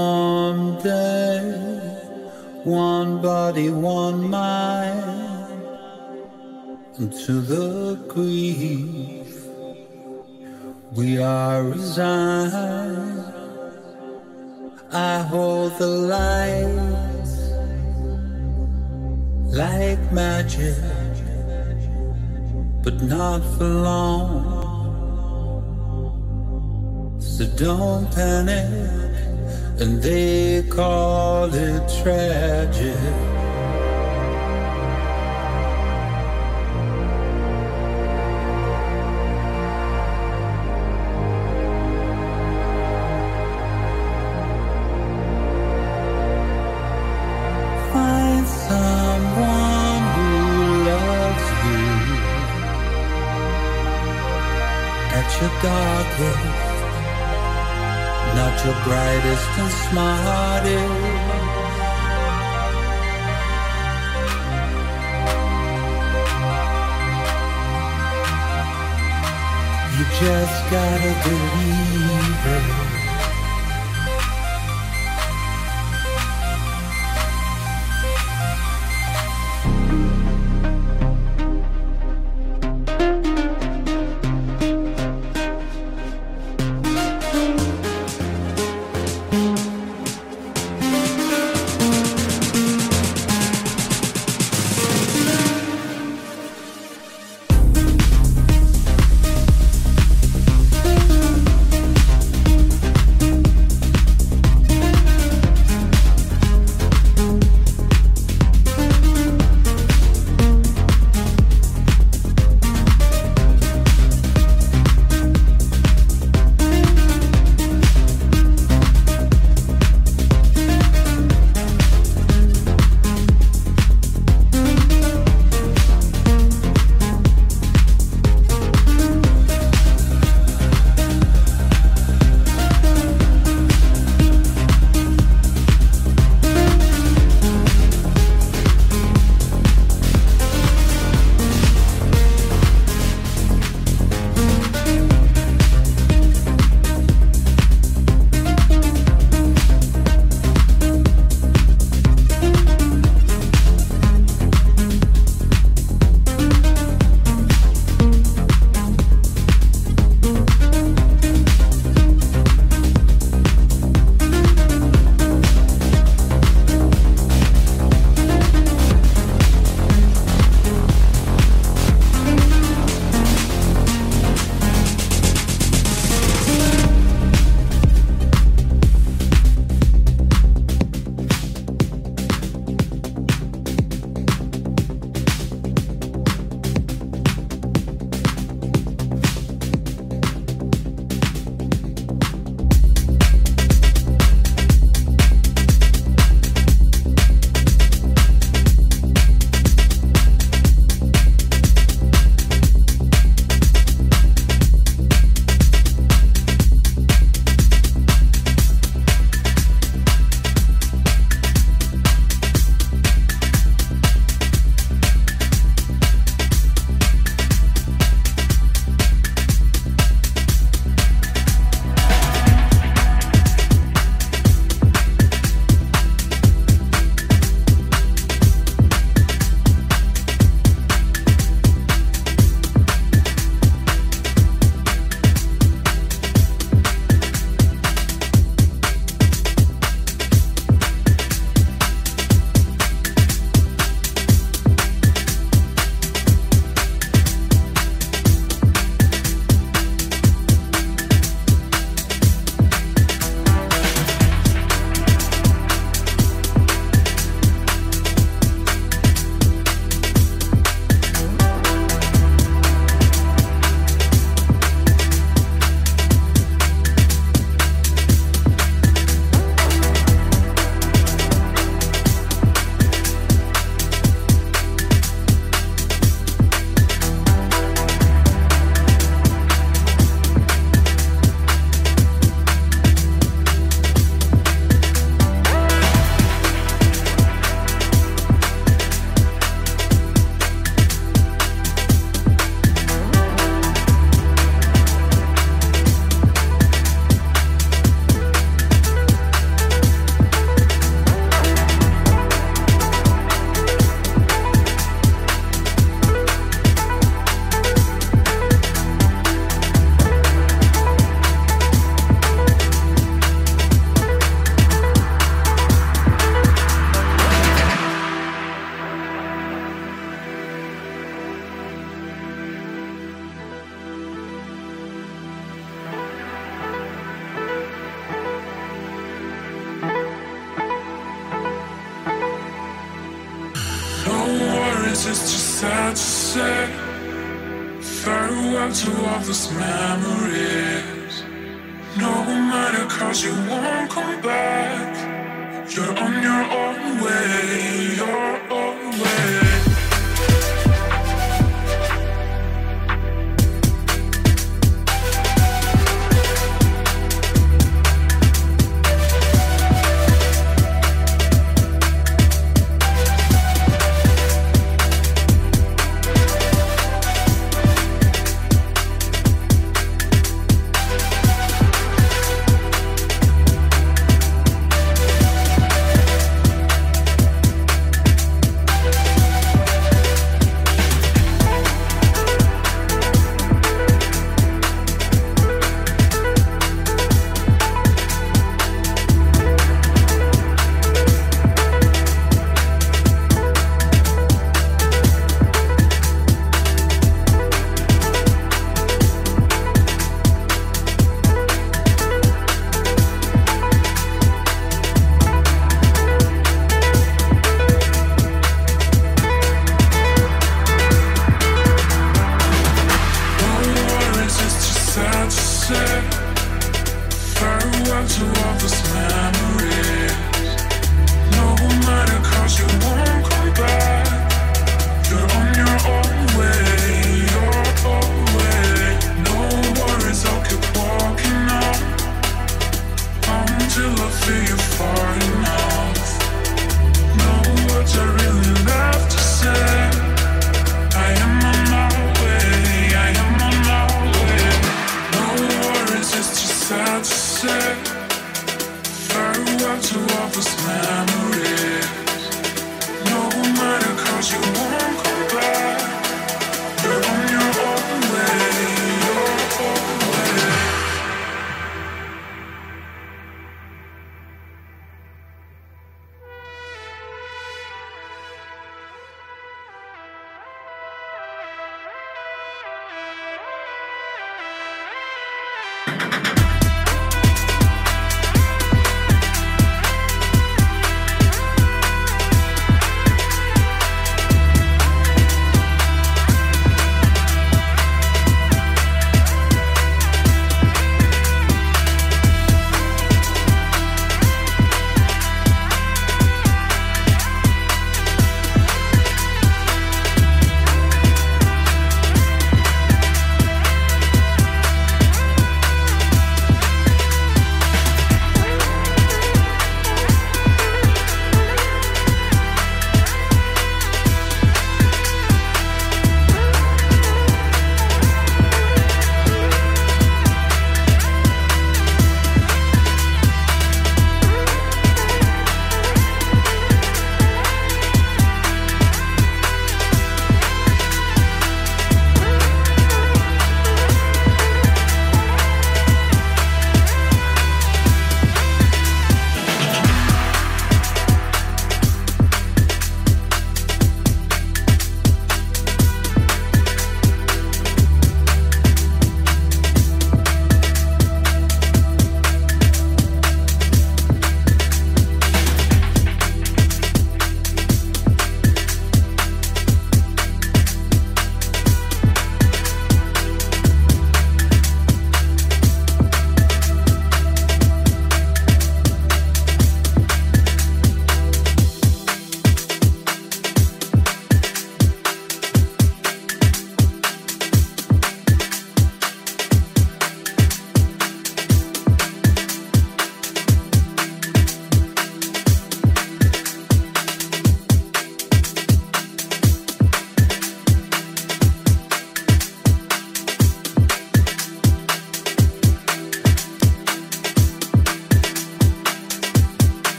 Someday, one body, one mind, To the grief we are resigned. I hold the light like magic, but not for long. So don't panic and they call it tragic. Brightest and smartest. You just gotta believe it.